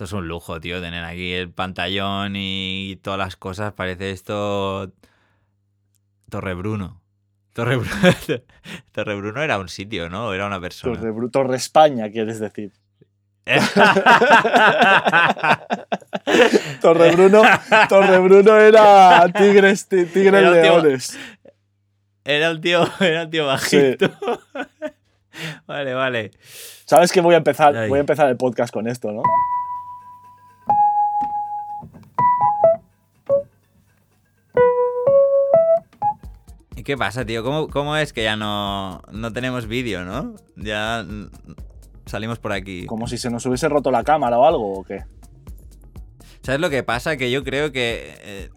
Esto es un lujo, tío, tener aquí el pantallón y todas las cosas. Parece esto Torre Bruno. Torre Bruno, Torre Bruno era un sitio, ¿no? Era una persona. Torre, Bru- Torre España, quieres decir. Torre Bruno, Torre Bruno era Tigres, ti- Tigres Era un tío- Leones. Era un tío, era un tío bajito. vale, vale. ¿Sabes que voy a empezar? Ay. Voy a empezar el podcast con esto, ¿no? Qué pasa, tío? ¿Cómo, cómo es que ya no, no tenemos vídeo, no? Ya salimos por aquí. Como si se nos hubiese roto la cámara o algo, ¿o qué? ¿Sabes lo que pasa? Que yo creo que eh,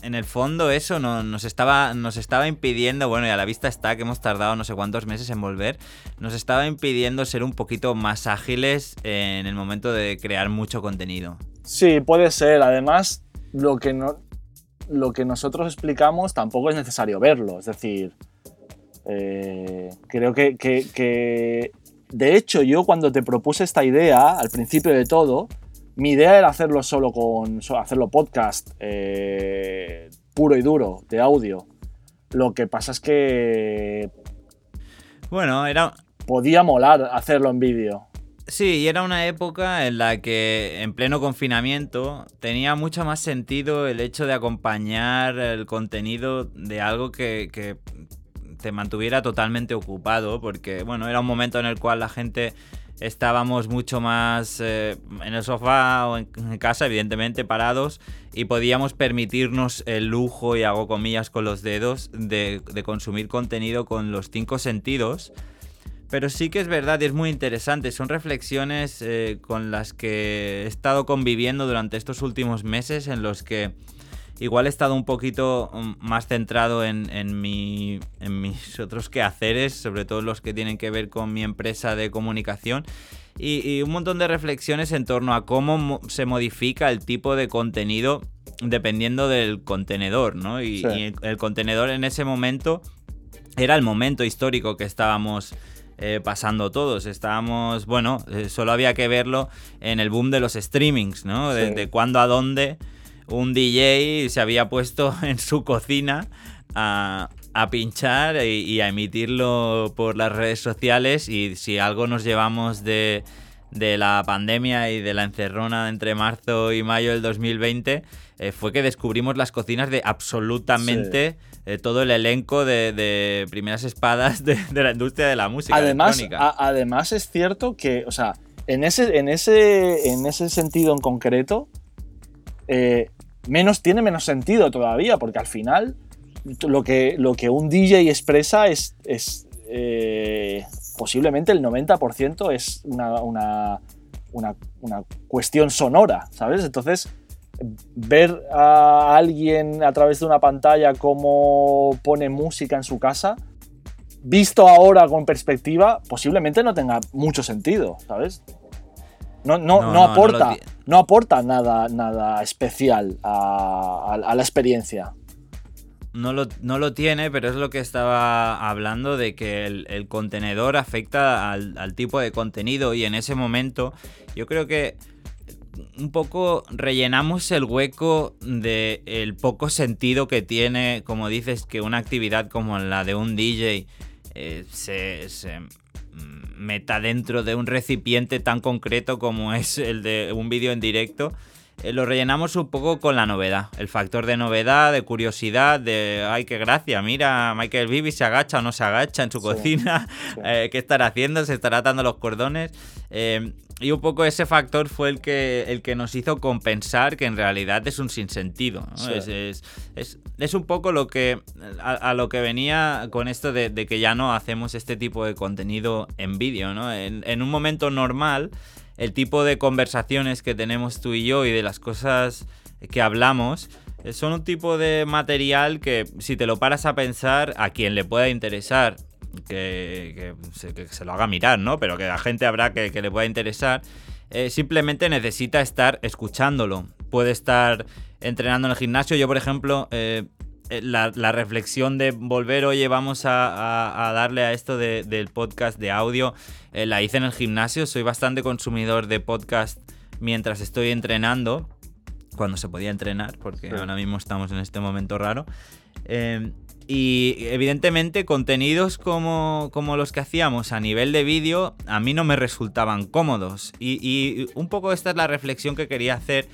en el fondo eso no- nos, estaba, nos estaba impidiendo, bueno, y a la vista está que hemos tardado no sé cuántos meses en volver, nos estaba impidiendo ser un poquito más ágiles en el momento de crear mucho contenido. Sí, puede ser. Además, lo que, no, lo que nosotros explicamos tampoco es necesario verlo. Es decir, eh, creo que, que- que- De hecho, yo cuando te propuse esta idea, al principio de todo, mi idea era hacerlo solo con. hacerlo podcast eh, puro y duro, de audio. Lo que pasa es que Bueno, era, podía molar hacerlo en vídeo. Sí, y era una época en la que en pleno confinamiento tenía mucho más sentido el hecho de acompañar el contenido de algo que, que te mantuviera totalmente ocupado, porque bueno, era un momento en el cual la gente estábamos mucho más eh, en el sofá o en, casa, evidentemente, parados, y podíamos permitirnos el lujo, y hago comillas con los dedos, de, de consumir contenido con los cinco sentidos. Pero sí que es verdad y es muy interesante. Son reflexiones eh, con las que he estado conviviendo durante estos últimos meses en los que igual he estado un poquito mm, más centrado en, en mi- en mis otros quehaceres, sobre todo los que tienen que ver con mi empresa de comunicación. Y, y un montón de reflexiones en torno a cómo mo- se modifica el tipo de contenido dependiendo del contenedor, ¿no? Y, Sí. y el- el contenedor en ese momento era el momento histórico que estábamos eh, pasando todos. Estábamos, bueno, eh, solo había que verlo en el boom de los streamings, ¿no? Sí. Desde cuándo a dónde un DJ se había puesto en su cocina a, a pinchar y, y a emitirlo por las redes sociales y si algo nos llevamos de, de la pandemia y de la encerrona entre marzo y mayo del 2020 eh, fue que descubrimos las cocinas de absolutamente eh, todo el elenco de, de primeras espadas de, de la industria de la música Además, a- además es cierto que, o sea, en ese, en ese, en ese sentido en concreto, eh, menos, tiene menos sentido todavía, porque al final lo que, lo que un DJ expresa es, es posiblemente el 90% es una, una, una, una cuestión sonora, ¿sabes? Entonces, ver a alguien a través de una pantalla cómo pone música en su casa, visto ahora con perspectiva, posiblemente no tenga mucho sentido, ¿sabes? No, no, No, no, aporta, no, aporta nada, nada especial a, a- a la experiencia. No lo, no lo tiene, pero es lo que estaba hablando de que el, contenedor afecta al, tipo de contenido y en ese momento yo creo que un poco rellenamos el hueco de el poco sentido que tiene, como dices, que una actividad como la de un DJ eh, se, se, meta dentro de un recipiente tan concreto como es el de un vídeo en directo. Eh, lo rellenamos un poco con la novedad, el factor de novedad, de curiosidad, de ay, qué gracia, mira, Michael Bibi se agacha o no se agacha en su Sí, cocina, sí. eh, qué estará haciendo, se estará atando los cordones. Eh, y un poco ese factor fue el que, el que nos hizo compensar que en realidad es un sinsentido. ¿no? Sí. Es, es, es- es un poco lo que a, a lo que venía con esto de, de que ya no hacemos este tipo de contenido en vídeo. ¿no? En, en un momento normal, el tipo de conversaciones que tenemos tú y yo y de las cosas que hablamos eh, son un tipo de material que si te lo paras a pensar a quien le pueda interesar que, que se, lo haga mirar, ¿no? Pero que la gente habrá que, que le pueda interesar. eh, simplemente necesita estar escuchándolo. Puede estar entrenando en el gimnasio. Yo, por ejemplo, eh, la, la reflexión de volver, oye, vamos a, a- a darle a esto de- del podcast de audio, eh, la hice en el gimnasio. Soy bastante consumidor de podcast mientras estoy entrenando, cuando se podía entrenar, porque ahora mismo estamos en este momento raro. Eh, y evidentemente contenidos como, como, los que hacíamos a nivel de vídeo a mí no me resultaban cómodos. Y, y, un poco esta es la reflexión que quería hacer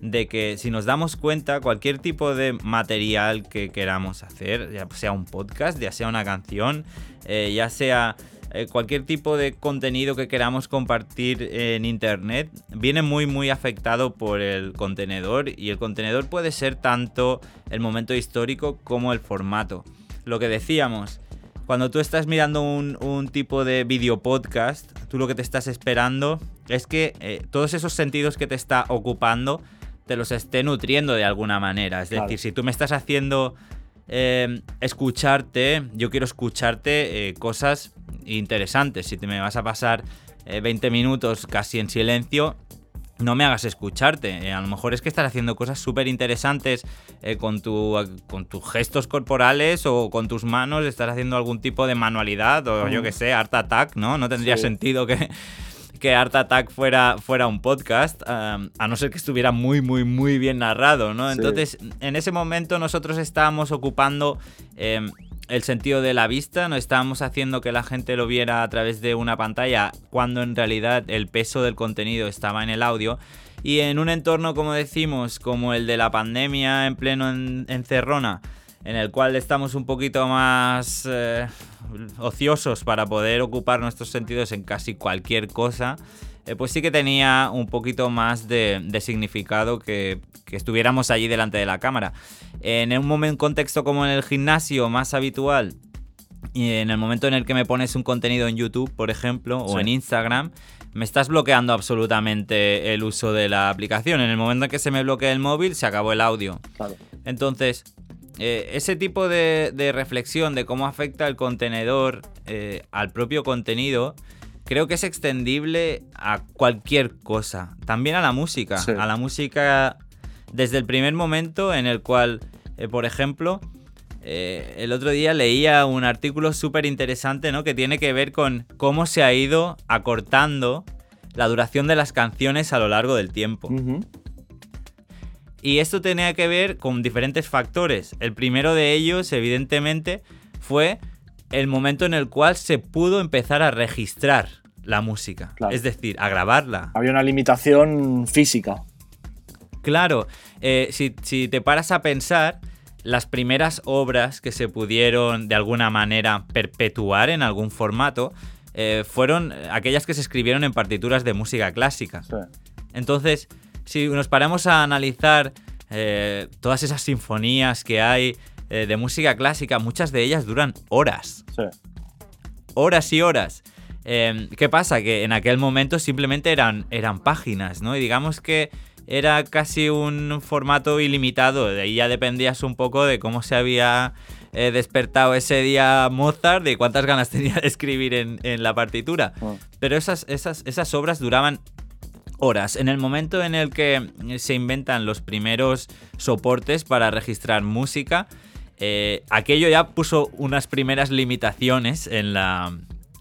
de que si nos damos cuenta cualquier tipo de material que queramos hacer, ya sea un podcast, ya sea una canción, eh, ya sea eh, cualquier tipo de contenido que queramos compartir en internet viene muy muy afectado por el contenedor y el contenedor puede ser tanto el momento histórico como el formato. Lo que decíamos, cuando tú estás mirando un, tipo de video podcast, tú lo que te estás esperando es que eh, todos esos sentidos que te está ocupando te los esté nutriendo de alguna manera. Es decir, si tú me estás haciendo eh, escucharte, yo quiero escucharte cosas interesantes. Si te me vas a pasar 20 eh, minutos casi en silencio, no me hagas escucharte. Eh, a lo mejor es que estás haciendo cosas súper interesantes eh, con, tu, con tus gestos corporales o con tus manos, estás haciendo algún tipo de manualidad o yo mm. que sé, Art Attack, ¿no? No tendría sentido que, que Art Attack fuera, fuera un podcast, a no ser que estuviera muy, muy, muy bien narrado, ¿no? Entonces, en ese momento nosotros estábamos ocupando em, el sentido de la vista, no estábamos haciendo que la gente lo viera a través de una pantalla cuando en realidad el peso del contenido estaba en el audio. Y en un entorno, como decimos, como el de la pandemia en pleno encerrona, en el cual estamos un poquito más eh, ociosos para poder ocupar nuestros sentidos en casi cualquier cosa, eh, pues sí que tenía un poquito más de, significado que, estuviéramos allí delante de la cámara. En un momento, contexto como en el gimnasio más habitual, y en el momento en el que me pones un contenido en YouTube, por ejemplo, o en Instagram, me estás bloqueando absolutamente el uso de la aplicación. En el momento en que se me bloquea el móvil, se acabó el audio. Entonces, eh, ese tipo de, reflexión de cómo afecta el contenedor eh, al propio contenido creo que es extendible a cualquier cosa. También a la música. A la música desde el primer momento en el cual, eh, por ejemplo, el otro día leía un artículo súper interesante, ¿no? Que tiene que ver con cómo se ha ido acortando la duración de las canciones a lo largo del tiempo. Y esto tenía que ver con diferentes factores. El primero de ellos, evidentemente, fue el momento en el cual se pudo empezar a registrar la música. Es decir, a grabarla. Había una limitación física. Claro, eh, si, te paras a pensar, las primeras obras que se pudieron de alguna manera perpetuar en algún formato eh, fueron aquellas que se escribieron en partituras de música clásica. Entonces, si nos paramos a analizar eh, todas esas sinfonías que hay eh, de música clásica, muchas de ellas duran horas. Sí. Horas y horas. Em, ¿Qué pasa? Que en aquel momento simplemente eran, eran páginas, ¿no? Y digamos que era casi un formato ilimitado. De ahí ya dependías un poco de cómo se había eh, despertado ese día Mozart, de cuántas ganas tenía de escribir en, la partitura. Ah. Pero esas, esas, esas obras duraban horas. En el momento en el que se inventan los primeros soportes para registrar música, eh, aquello ya puso unas primeras limitaciones en la,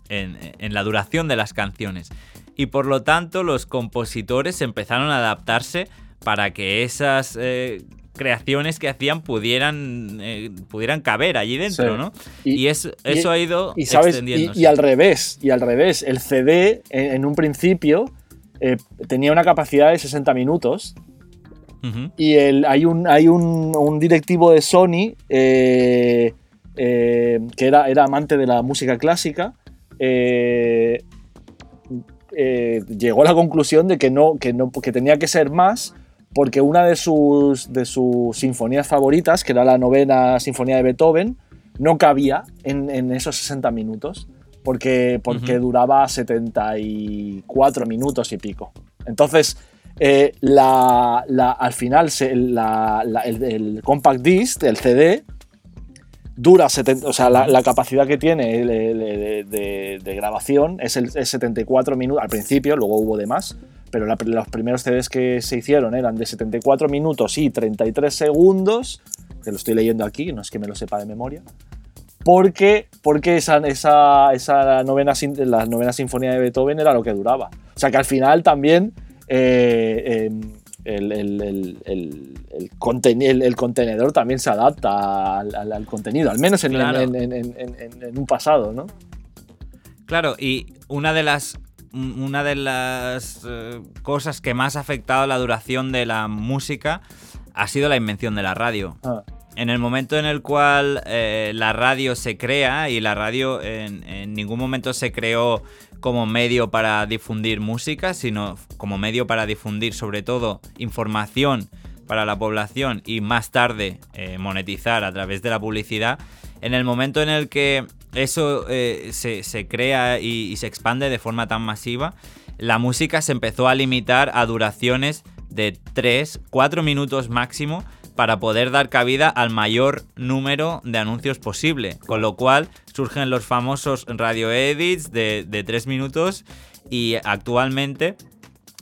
en, la duración de las canciones. Y por lo tanto los compositores empezaron a adaptarse para que esas eh, creaciones que hacían pudieran, eh, pudieran caber allí dentro, ¿no? Y, eso, eso ha ido y, extendiéndose. Y, al revés, y al revés, el CD en, un principio tenía una capacidad de 60 minutos y el, hay, un, hay un, directivo de Sony eh, eh, que era, era amante de la música clásica. Eh, llegó a la conclusión de que, no, que, no, que tenía que ser más porque una de sus, de sus sinfonías favoritas, que era la novena sinfonía de Beethoven, no cabía en, esos 60 minutos porque, porque duraba 74 minutos y pico. Entonces, eh, la, al final el, compact disc, el CD, dura 70, o sea, la, capacidad que tiene de, grabación es, el, 74 minutos al principio, luego hubo de más, pero los primeros CDs que se hicieron eran de 74 minutos y 33 segundos, que lo estoy leyendo aquí, no es que me lo sepa de memoria, porque, porque esa, esa, esa novena, la novena sinfonía de Beethoven era lo que duraba. O sea que al final también eh, em, el, el- el- conten- el- contenedor también se adapta al, al- al contenido, al menos en, Claro. en- en- en- en- en un pasado, ¿no? Claro, y una de las una de las eh, cosas que más ha afectado la duración de la música ha sido la invención de la radio. Ah, En el momento en el cual eh, la radio se crea y la radio en, ningún momento se creó como medio para difundir música, sino como medio para difundir sobre todo información para la población y más tarde eh, monetizar a través de la publicidad, en el momento en el que eso eh, se, crea y, y se expande de forma tan masiva, la música se empezó a limitar a duraciones de 3, 4 minutos máximo para poder dar cabida al mayor número de anuncios posible. Con lo cual surgen los famosos radio edits de, de 3 minutos y actualmente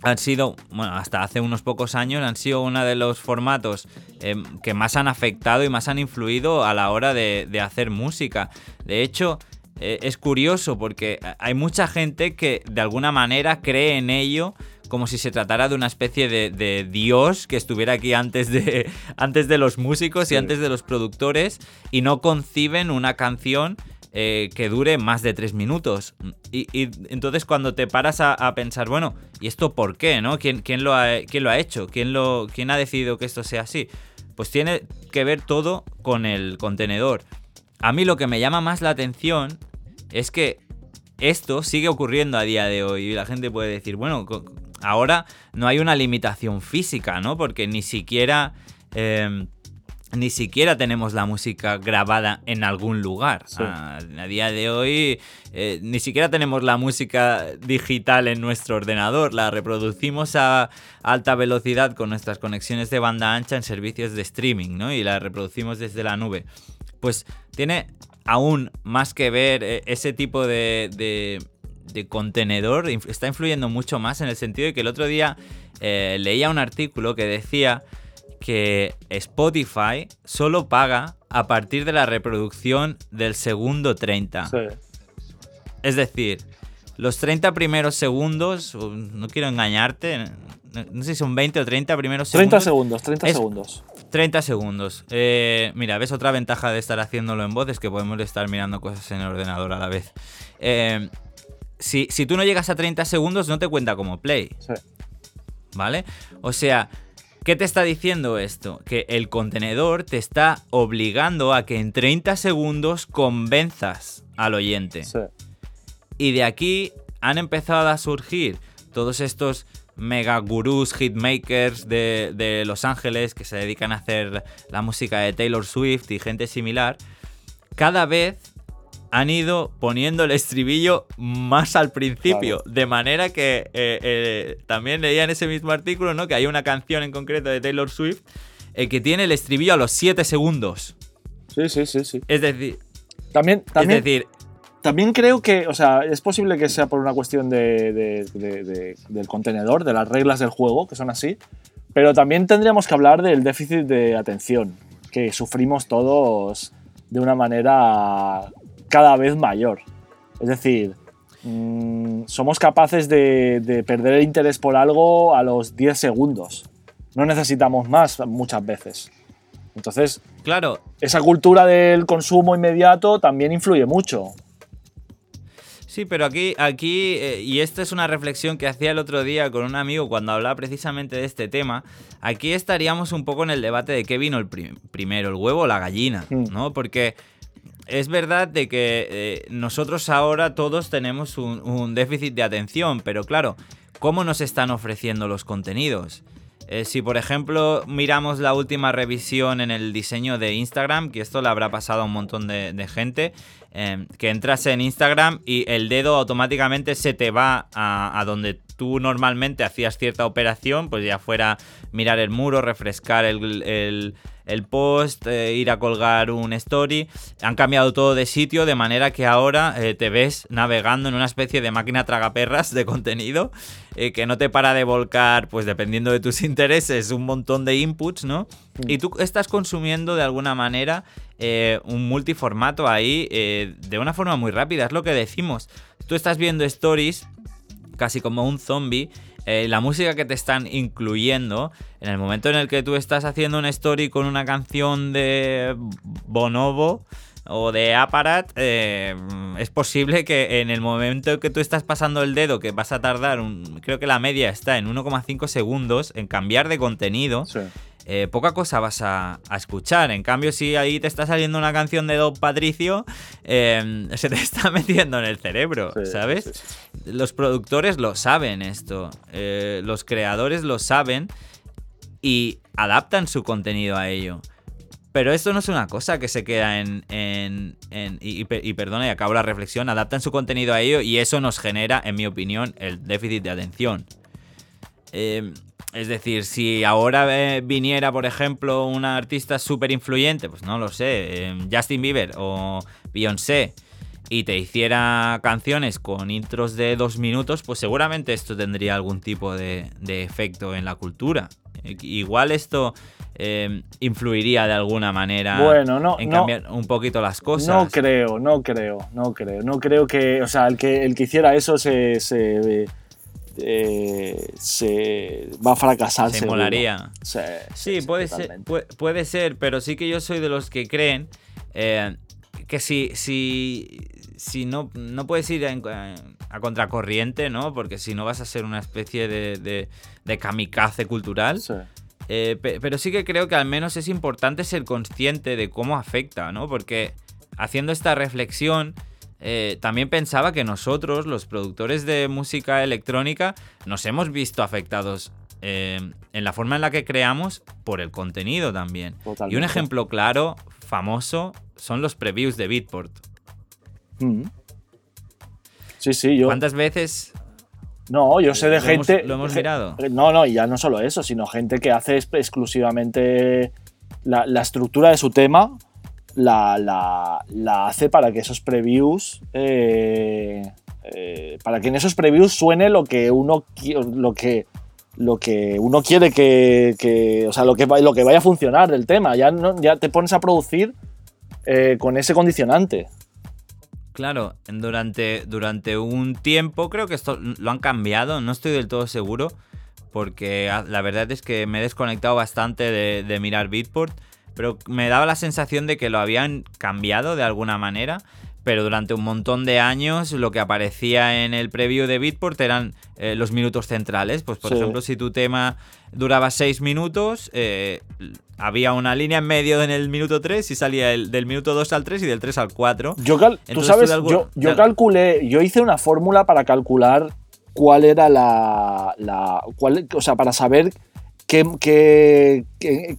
han sido, bueno, hasta hace unos pocos años, han sido uno de los formatos eh, que más han afectado y más han influido a la hora de, de hacer música. De hecho, eh, es curioso porque hay mucha gente que de alguna manera cree en ello como si se tratara de una especie de, de dios que estuviera aquí antes de, antes de los músicos Sí. y antes de los productores y no conciben una canción eh, que dure más de tres minutos. Y, y entonces cuando te paras a, a pensar, bueno, ¿y esto por qué? ¿no? ¿Quién, quién, lo, ha, quién lo ha hecho? ¿Quién, lo, ¿Quién ha decidido que esto sea así? Pues tiene que ver todo con el contenedor. A mí lo que me llama más la atención es que esto sigue ocurriendo a día de hoy y la gente puede decir, bueno, ahora no hay una limitación física, ¿no? Porque ni siquiera... eh, ni siquiera tenemos la música grabada en algún lugar. Sí. A, a día de hoy eh, ni siquiera tenemos la música digital en nuestro ordenador. La reproducimos a alta velocidad con nuestras conexiones de banda ancha en servicios de streaming, ¿no? Y la reproducimos desde la nube. Pues tiene aún más que ver eh, ese tipo de, de- de contenedor. Está influyendo mucho más en el sentido de que el otro día eh, leía un artículo que decía que Spotify solo paga a partir de la reproducción del segundo 30. sí. Es decir, los 30 primeros segundos, no quiero engañarte, no, no sé si son 20 o 30 primeros 30 segundos. segundos, 30 Es- segundos. 30 segundos. Eh, mira, ves otra ventaja de estar haciéndolo en voz es que podemos estar mirando cosas en el ordenador a la vez. Eh, si, si tú no llegas a 30 segundos, no te cuenta como play. Sí. ¿Vale? O sea, ¿qué te está diciendo esto? Que el contenedor te está obligando a que en 30 segundos convenzas al oyente. sí. Y de aquí han empezado a surgir todos estos mega gurús, hitmakers de, de Los Ángeles que se dedican a hacer la música de Taylor Swift y gente similar. Cada vez han ido poniendo el estribillo más al principio. De manera que eh, eh, también leía en ese mismo artículo ¿no? que hay una canción en concreto de Taylor Swift eh, que tiene el estribillo a los 7 segundos. Sí, sí, sí, sí. Es decir, También, también, es decir, también creo que, o sea, es posible que sea por una cuestión de, de- de- de- del contenedor, de las reglas del juego, que son así, pero también tendríamos que hablar del déficit de atención que sufrimos todos de una manera cada vez mayor. Es decir, mm, somos capaces de, de perder el interés por algo a los 10 segundos. No necesitamos más muchas veces. Entonces, claro, esa cultura del consumo inmediato también influye mucho. Sí, pero aquí, aquí eh, y esta es una reflexión que hacía el otro día con un amigo cuando hablaba precisamente de este tema, aquí estaríamos un poco en el debate de qué vino el prim- primero, el huevo o la gallina, Mm. ¿no? Porque es verdad de que eh, nosotros ahora todos tenemos un, déficit de atención, pero claro, ¿cómo nos están ofreciendo los contenidos? Eh, si por ejemplo miramos la última revisión en el diseño de Instagram, que esto le habrá pasado a un montón de, de gente, eh, que entras en Instagram y el dedo automáticamente se te va a, a donde tú normalmente hacías cierta operación, pues ya fuera mirar el muro, refrescar el, el- el post, eh, ir a colgar un story. Han cambiado todo de sitio de manera que ahora eh, te ves navegando en una especie de máquina tragaperras de contenido eh, que no te para de volcar, pues dependiendo de tus intereses, un montón de inputs, ¿no? Y tú estás consumiendo de alguna manera eh, un multiformato ahí eh, de una forma muy rápida, es lo que decimos. Tú estás viendo stories casi como un zombie eh, la música que te están incluyendo, en el momento en el que tú estás haciendo una story con una canción de Bonobo o de Aparat, eh, es posible que en el momento que tú estás pasando el dedo, que vas a tardar, creo que la media está en 1,5 segundos en cambiar de contenido, Sí. Eh, poca cosa vas a, a escuchar. En cambio, si ahí te está saliendo una canción de Don Patricio, eh, se te está metiendo en el cerebro, Sí, ¿sabes? sí, sí, Los productores lo saben esto, eh, los creadores lo saben y adaptan su contenido a ello. Pero esto no es una cosa que se queda en... en- en- y, y y perdona, y acabo la reflexión, adaptan su contenido a ello y eso nos genera, en mi opinión, el déficit de atención. Eh, es decir, si ahora eh, viniera, por ejemplo, una artista súper influyente, pues no lo sé, eh, Justin Bieber o Beyoncé, y te hiciera canciones con intros de dos minutos, pues seguramente esto tendría algún tipo de, de efecto en la cultura. Eh, Igual esto eh, influiría de alguna manera Bueno, no, en no. cambiar un poquito las cosas. No creo, no creo, no creo. No creo que, o sea, el que, el que hiciera eso se, se, eh, se va a fracasar. Se seguro. molaría. Sí, Sí, puede ser, puede, puede ser, pero sí que yo soy de los que creen eh, que si, si, si no, no puedes ir a, contracorriente, ¿no? Porque si no vas a ser una especie de, de, de kamikaze cultural. Sí. Eh, pe- pero sí que creo que al menos es importante ser consciente de cómo afecta, ¿no? Porque haciendo esta reflexión, eh, también pensaba que nosotros, los productores de música electrónica, nos hemos visto afectados eh, en la forma en la que creamos por el contenido también. Y un ejemplo claro, famoso, son los previews de Beatport. Mm. Sí, sí, yo. ¿Cuántas veces No, yo sé de Lo hemos- gente. lo hemos mirado. No, no, y ya no solo eso, sino gente que hace exclusivamente la, la estructura de su tema, la, la- la hace para que esos previews. eh, eh, para que en esos previews suene lo que uno lo que lo que uno quiere que, que- o sea lo que lo que vaya a funcionar del tema ya ya te pones a producir eh, con ese condicionante Claro, durante, durante un tiempo, creo que esto lo han cambiado, no estoy del todo seguro, porque la verdad es que me he desconectado bastante de, de mirar Beatport, pero me daba la sensación de que lo habían cambiado de alguna manera, pero durante un montón de años lo que aparecía en el preview de Beatport eran eh, los minutos centrales, pues por Sí. ejemplo si tu tema duraba 6 minutos, eh, había una línea en medio en el minuto 3 y salía el, del minuto 2 al 3 y del 3 al 4. Yo cal- tú Entonces, sabes, tú de algún- yo, yo de- calculé, yo hice una fórmula para calcular cuál era la, la- cuál, o sea, para saber qué, qué-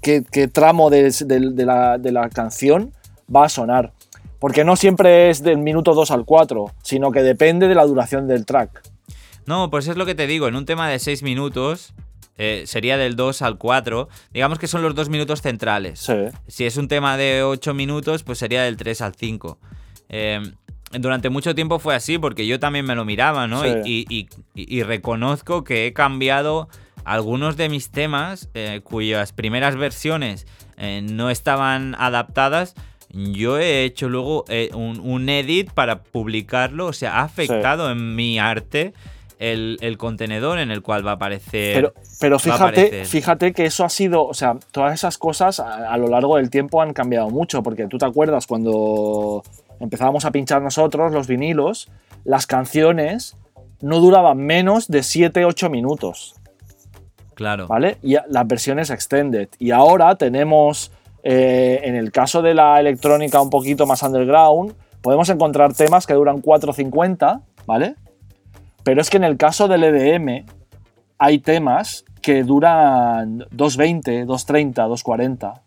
qué- qué- tramo de, de- de la, de la canción va a sonar. Porque no siempre es del minuto 2 al 4, sino que depende de la duración del track. No, pues es lo que te digo, en un tema de 6 minutos eh, sería del 2 al 4, digamos que son los dos minutos centrales. Sí. Si es un tema de 8 minutos, pues sería del 3 al 5. Eh, durante mucho tiempo fue así, porque yo también me lo miraba, ¿no? Sí. Y, y- y- y reconozco que he cambiado algunos de mis temas eh, cuyas primeras versiones eh, no estaban adaptadas. Yo he hecho luego eh, un, un edit para publicarlo, o sea, ha afectado en mi arte el, el contenedor en el cual va a aparecer. Pero, fíjate, aparecer. fíjate que eso ha sido, o sea, todas esas cosas a, a lo largo del tiempo han cambiado mucho, porque tú te acuerdas cuando empezábamos a pinchar nosotros los vinilos, las canciones no duraban menos de 7-8 minutos, Claro. ¿vale? Y las versiones extended. Y ahora tenemos, eh, en el caso de la electrónica un poquito más underground, podemos encontrar temas que duran 4.50, ¿vale? Pero es que en el caso del EDM hay temas que duran 2.20, 2.30, 2.40,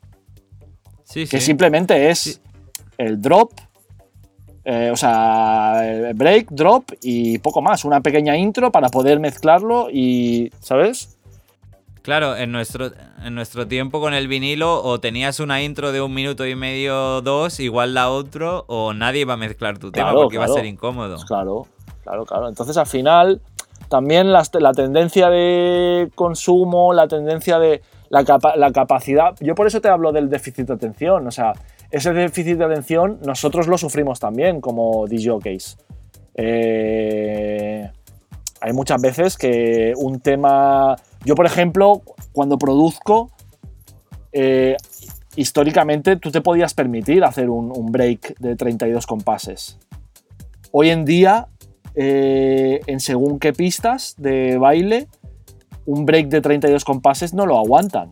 Sí, que sí. simplemente es Sí. el drop, eh, o sea, break, drop y poco más, una pequeña intro para poder mezclarlo y, ¿sabes? Claro, en nuestro, en nuestro tiempo con el vinilo o tenías una intro de un minuto y medio, dos, igual la otro, o nadie iba a mezclar tu tema Claro, porque iba a claro. ser incómodo. Pues claro, claro, claro. Entonces al final también las- la tendencia de consumo, la tendencia de la, capa- la capacidad, yo por eso te hablo del déficit de atención, o sea, ese déficit de atención nosotros lo sufrimos también como DJs. Eh, hay muchas veces que un tema. Yo, por ejemplo, cuando produzco, eh, históricamente tú te podías permitir hacer un, un break de 32 compases. Hoy en día, eh, en según qué pistas de baile, un break de 32 compases no lo aguantan.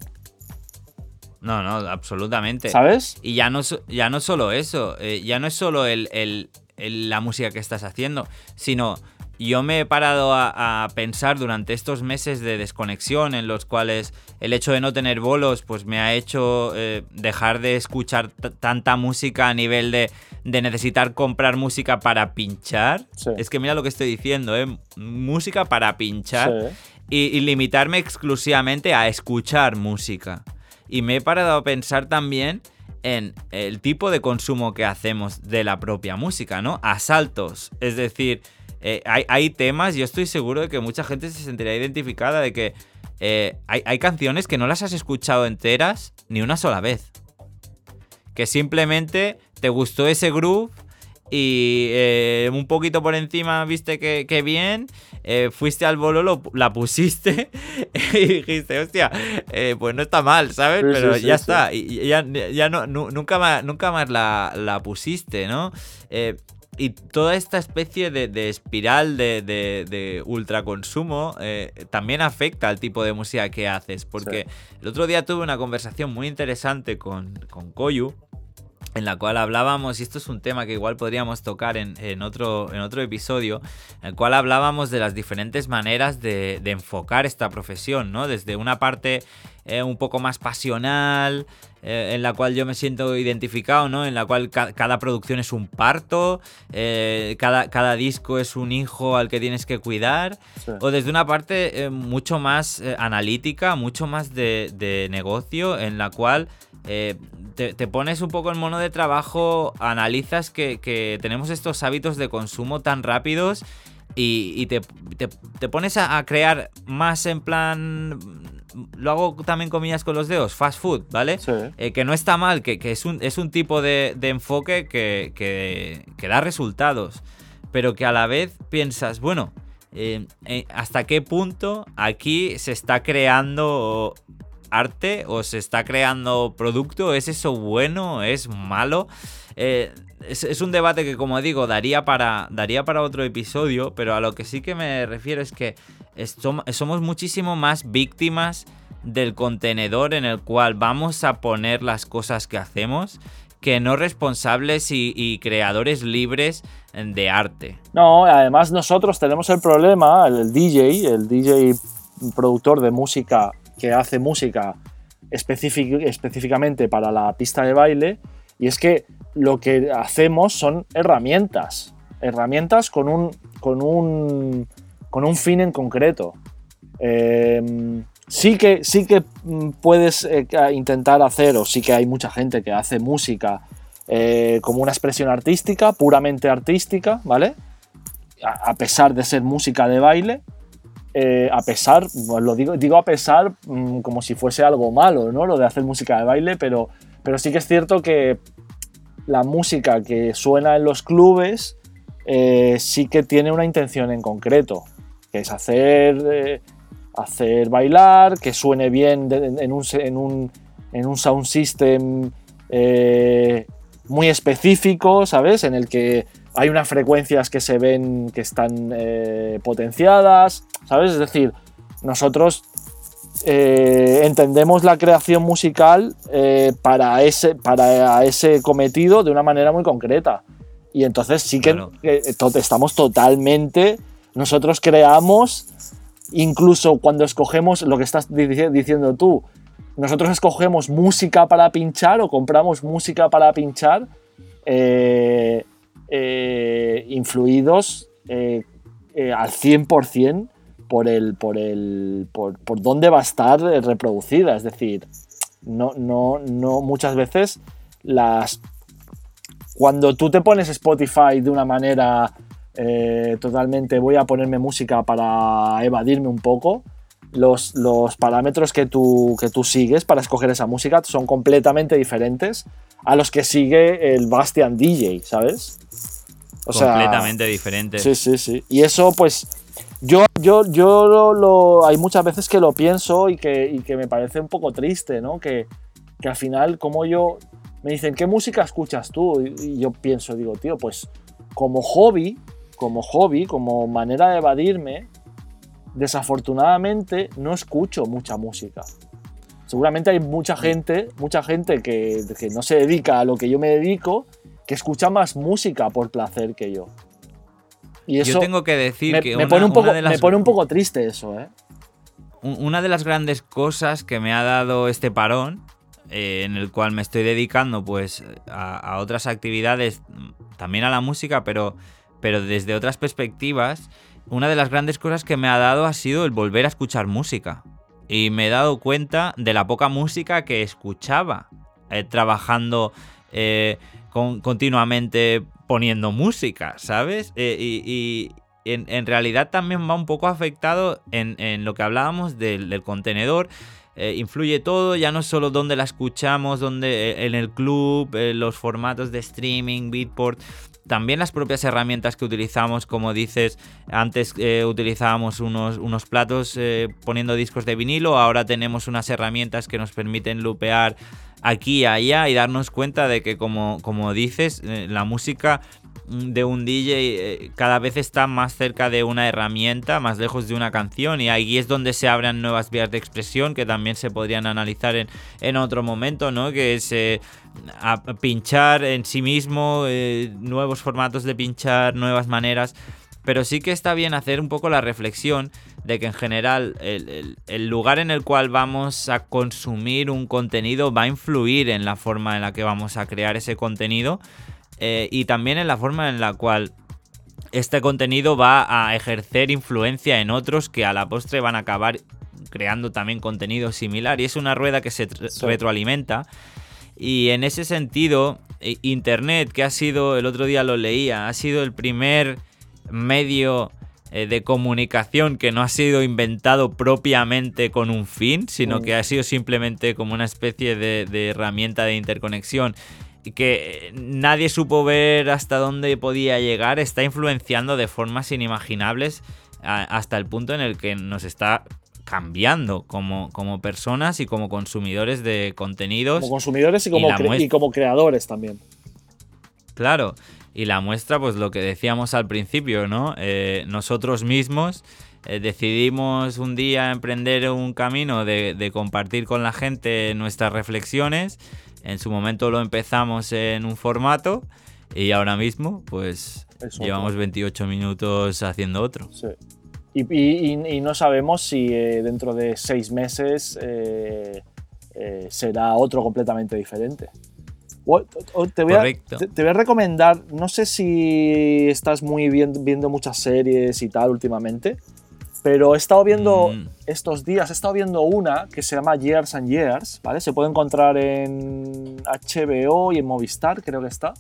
No, no, absolutamente. ¿Sabes? Y ya no, ya no solo eso, eh, ya no es solo el- el- el- la música que estás haciendo, sino yo me he parado a, a pensar durante estos meses de desconexión en los cuales el hecho de no tener bolos pues me ha hecho eh, dejar de escuchar tanta música a nivel de, de necesitar comprar música para pinchar. Sí. Es que mira lo que estoy diciendo, ¿eh? música para pinchar Sí. y, y limitarme exclusivamente a escuchar música. Y me he parado a pensar también en el tipo de consumo que hacemos de la propia música, ¿no? A saltos. Es decir, eh, hay, hay temas, yo estoy seguro de que mucha gente se sentirá identificada de que eh, hay, hay canciones que no las has escuchado enteras ni una sola vez. Que simplemente te gustó ese groove y eh, un poquito por encima viste que, que bien, eh, fuiste al bolo, lo- la pusiste y dijiste, hostia, eh, pues no está mal, ¿sabes? Sí, Pero sí, ya sí. está, y ya, ya no, nunca más, nunca más la, la pusiste, ¿no? Y toda esta especie de, de espiral de, de, de ultraconsumo eh, también afecta al tipo de música que haces. Porque el otro día tuve una conversación muy interesante con, con Koyu, en la cual hablábamos, y esto es un tema que igual podríamos tocar en, en otro, en otro episodio, en el cual hablábamos de las diferentes maneras de, de enfocar esta profesión, ¿no? Desde una parte eh, un poco más pasional, eh, en la cual yo me siento identificado, ¿no? En la cual ca- cada producción es un parto, eh, cada, cada disco es un hijo al que tienes que cuidar, Sí. o desde una parte mucho más analítica, mucho más de, de negocio, en la cual eh, te, te pones un poco en mono de trabajo, analizas que, que tenemos estos hábitos de consumo tan rápidos y, y te, te- te pones a, a crear más en plan... Lo hago también comillas con los dedos, fast food, ¿vale? Sí. Eh, que no está mal, que, que es, un, es un tipo de, de enfoque que, que- que da resultados, pero que a la vez piensas, bueno, eh, eh, ¿hasta qué punto aquí se está creando arte o se está creando producto? ¿Es eso bueno? ¿Es malo? Eh, es, un debate que, como digo, daría para, daría para otro episodio, pero a lo que sí que me refiero es que somos muchísimo más víctimas del contenedor en el cual vamos a poner las cosas que hacemos que no responsables y, creadores libres de arte. No, además nosotros tenemos el problema, el DJ, el DJ productor de música que hace música específic- específicamente para la pista de baile, y es que lo que hacemos son herramientas, herramientas con un, con un, con un fin en concreto. Eh, sí que, sí que mm, puedes eh, intentar hacer, o sí que hay mucha gente que hace música eh, como una expresión artística, puramente artística, ¿vale? A pesar de ser música de baile, eh, a pesar, lo digo, digo a pesar mm, como si fuese algo malo, ¿no? Lo de hacer música de baile, pero, pero sí que es cierto que la música que suena en los clubes eh, sí que tiene una intención en concreto, que es hacer, eh, hacer bailar, que suene bien en, un, en, un, en un sound system muy específico, ¿sabes? En el que hay unas frecuencias que se ven que están eh, potenciadas, ¿sabes? Es decir, nosotros eh, entendemos la creación musical eh, para, ese, para ese cometido de una manera muy concreta. Y entonces sí que Claro. estamos totalmente, nosotros creamos, incluso cuando escogemos lo que estás dici- diciendo tú, nosotros escogemos música para pinchar o compramos música para pinchar, eh, eh, influidos eh, eh, al 100% por, el, por, el, por, dónde va a estar reproducida. Es decir, no, no, no muchas veces las... Cuando tú te pones Spotify de una manera totalmente voy a ponerme música para evadirme un poco, los, los parámetros que tú, que tú sigues para escoger esa música son completamente diferentes a los que sigue el Bastian DJ, ¿sabes? O sea, completamente diferente. Sí, sí, sí. Y eso, pues, Yo, yo, yo lo, lo- hay muchas veces que lo pienso y que, y que me parece un poco triste, ¿no? Que, que al final, como yo, me dicen, ¿qué música escuchas tú? Y, y yo pienso, digo, tío, pues como hobby, como hobby, como manera de evadirme, desafortunadamente no escucho mucha música. Seguramente hay mucha gente, mucha gente que, que no se dedica a lo que yo me dedico, que escucha más música por placer que yo. Y eso Yo tengo que decir me, que me una, pone un poco, una de las, me pone un poco triste eso, ¿eh? un- una de las grandes cosas que me ha dado este parón, eh, en el cual me estoy dedicando pues a, a otras actividades, mm, también a la música, pero, pero desde otras perspectivas, una de las grandes cosas que me ha dado ha sido el volver a escuchar música. Y me he dado cuenta de la poca música que escuchaba eh, trabajando eh, con- continuamente poniendo música, ¿sabes? Eh, y en, realidad también va un poco afectado en, lo que hablábamos del, contenedor. Influye todo, ya no solo dónde la escuchamos, dónde, en el club, los formatos de streaming, Beatport, también las propias herramientas que utilizamos, como dices, antes eh, utilizábamos unos, unos platos eh, poniendo discos de vinilo, ahora tenemos unas herramientas que nos permiten lupear aquí y allá y darnos cuenta de que, como, como dices, eh, la música de un DJ cada vez está más cerca de una herramienta, más lejos de una canción y ahí es donde se abren nuevas vías de expresión que también se podrían analizar en, en otro momento, ¿no? Que es a- pinchar en sí mismo, eh, nuevos formatos de pinchar, nuevas maneras. Pero sí que está bien hacer un poco la reflexión de que en general el, el- el lugar en el cual vamos a consumir un contenido va a influir en la forma en la que vamos a crear ese contenido eh, y también en la forma en la cual este contenido va a ejercer influencia en otros que a la postre van a acabar creando también contenido similar y es una rueda que se Sí. retroalimenta y en ese sentido eh, internet que ha sido el otro día lo leía ha sido el primer medio eh, de comunicación que no ha sido inventado propiamente con un fin, sino que ha sido simplemente como una especie de, de herramienta de interconexión y que eh, nadie supo ver hasta dónde podía llegar, está influenciando de formas inimaginables hasta el punto en el que nos está cambiando como, como personas y como consumidores de contenidos. Como consumidores y como, y creadores también. Claro, y la muestra, pues lo que decíamos al principio, ¿no? Eh, nosotros mismos eh, decidimos un día emprender un camino de, de compartir con la gente nuestras reflexiones. En su momento lo empezamos en un formato y ahora mismo, pues llevamos 28 minutos haciendo otro. Sí. Y, y- y- y no sabemos si eh, dentro de seis meses eh, eh, será otro completamente diferente. O- o- te, voy a, te, te voy a recomendar, no sé si estás muy bien, viendo muchas series y tal últimamente, pero he estado viendo Mm. estos días, he estado viendo una que se llama Years and Years, ¿vale? Se puede encontrar en HBO y en Movistar, creo que está.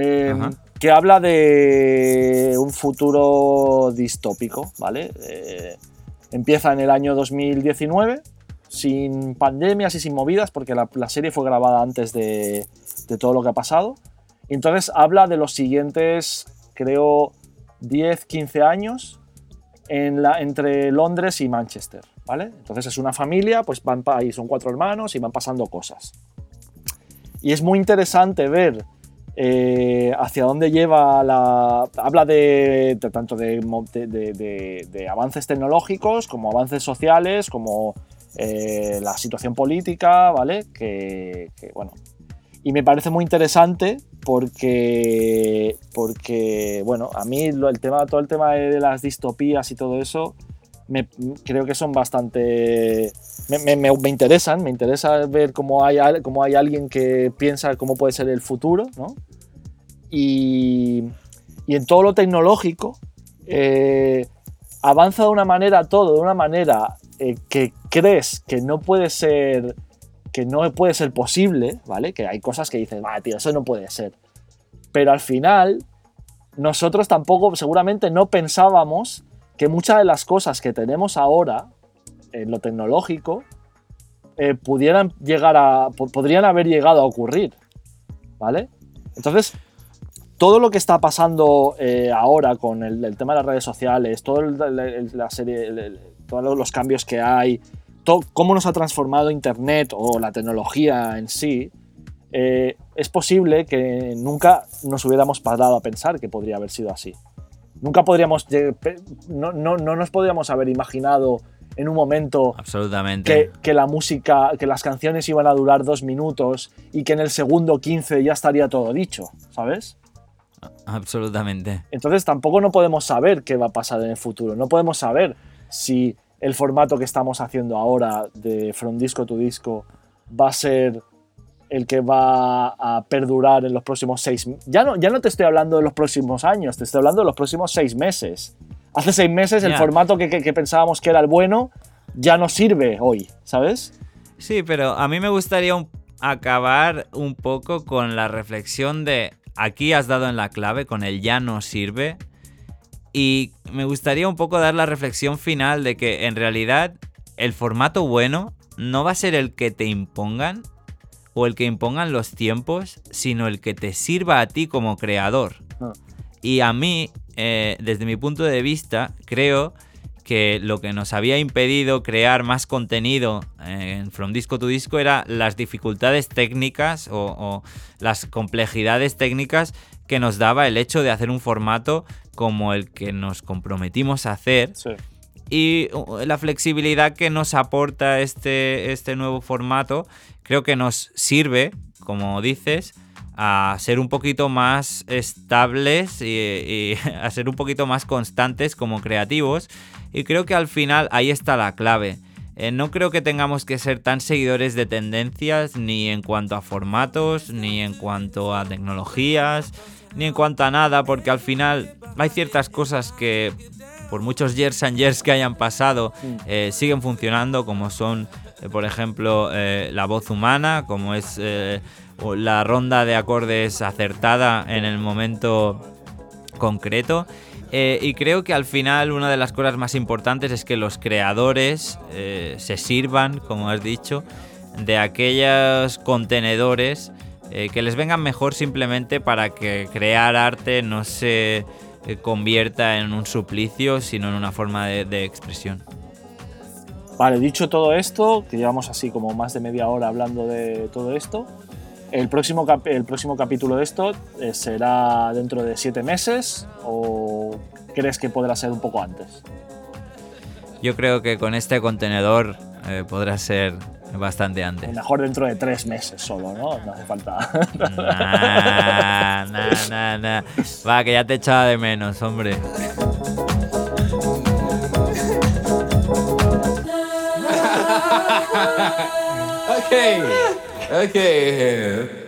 Eh, Ajá. que habla de un futuro distópico, ¿vale? Eh, empieza en el año 2019, sin pandemias y sin movidas, porque la, la serie fue grabada antes de, de todo lo que ha pasado. Y entonces habla de los siguientes, creo, 10, 15 años en la, entre Londres y Manchester, ¿vale? Entonces es una familia, pues van ahí son cuatro hermanos y van pasando cosas. Y es muy interesante ver eh, hacia dónde lleva la... Habla de, tanto de, avances tecnológicos como avances sociales, como eh, la situación política, ¿vale? Que, bueno. Y me parece muy interesante porque, porque bueno, a mí el tema, todo el tema de las distopías y todo eso, me, creo que son bastante... Me, me- interesan, me interesa ver cómo hay, cómo hay alguien que piensa cómo puede ser el futuro, ¿no? Y, en todo lo tecnológico, eh, avanza de una manera todo, de una manera eh, que crees que no puede ser que no puede ser posible, ¿vale? Que hay cosas que dices, va, tío, eso no puede ser. Pero al final, nosotros tampoco, seguramente no pensábamos que muchas de las cosas que tenemos ahora en lo tecnológico eh, pudieran llegar a. po- podrían haber llegado a ocurrir. ¿Vale? Entonces, todo lo que está pasando eh, ahora con el, tema de las redes sociales, todo la serie, todos los cambios que hay, todo, cómo nos ha transformado Internet o la tecnología en sí, eh, es posible que nunca nos hubiéramos parado a pensar que podría haber sido así. Nunca podríamos, no, no, no nos podríamos haber imaginado en un momento Absolutamente. Que, la música, que las canciones iban a durar dos minutos y que en el segundo 15 ya estaría todo dicho, ¿sabes? Absolutamente. Entonces tampoco no podemos saber qué va a pasar en el futuro. No podemos saber si el formato que estamos haciendo ahora de From Disco to Disco va a ser el que va a perdurar en los próximos seis ya no Ya no te estoy hablando de los próximos años, te estoy hablando de los próximos seis meses. Hace seis meses el formato que, pensábamos que era el bueno ya no sirve hoy, ¿sabes? Sí, pero a mí me gustaría acabar un poco con la reflexión de aquí has dado en la clave, con el ya no sirve. Y me gustaría un poco dar la reflexión final de que en realidad el formato bueno no va a ser el que te impongan o el que impongan los tiempos, sino el que te sirva a ti como creador. Ah. Y a mí, eh, desde mi punto de vista, creo que lo que nos había impedido crear más contenido en From Disco to Disco era las dificultades técnicas o, las complejidades técnicas que nos daba el hecho de hacer un formato como el que nos comprometimos a hacer. Y uh, la flexibilidad que nos aporta este, este nuevo formato creo que nos sirve, como dices, a ser un poquito más estables y, a ser un poquito más constantes como creativos. Y creo que al final ahí está la clave. Eh, no creo que tengamos que ser tan seguidores de tendencias ni en cuanto a formatos, ni en cuanto a tecnologías, ni en cuanto a nada, porque al final hay ciertas cosas que por muchos years and years que hayan pasado eh, siguen funcionando, como son, eh, por ejemplo, la voz humana, como es la ronda de acordes acertada en el momento concreto. Eh, y creo que al final una de las cosas más importantes es que los creadores eh, se sirvan, como has dicho, de aquellos contenedores eh, que les vengan mejor simplemente para que crear arte no se convierta en un suplicio, sino en una forma de expresión. Vale, dicho todo esto, que llevamos así como más de media hora hablando de todo esto, el próximo, el próximo capítulo de esto eh, será dentro de siete meses o crees que podrá ser un poco antes? Yo creo que con este contenedor eh, podrá ser bastante antes. Mejor dentro de tres meses solo, ¿no? No hace falta. Nah, nah, nah, nah. Va, que ya te echaba de menos, hombre. okay. Okay.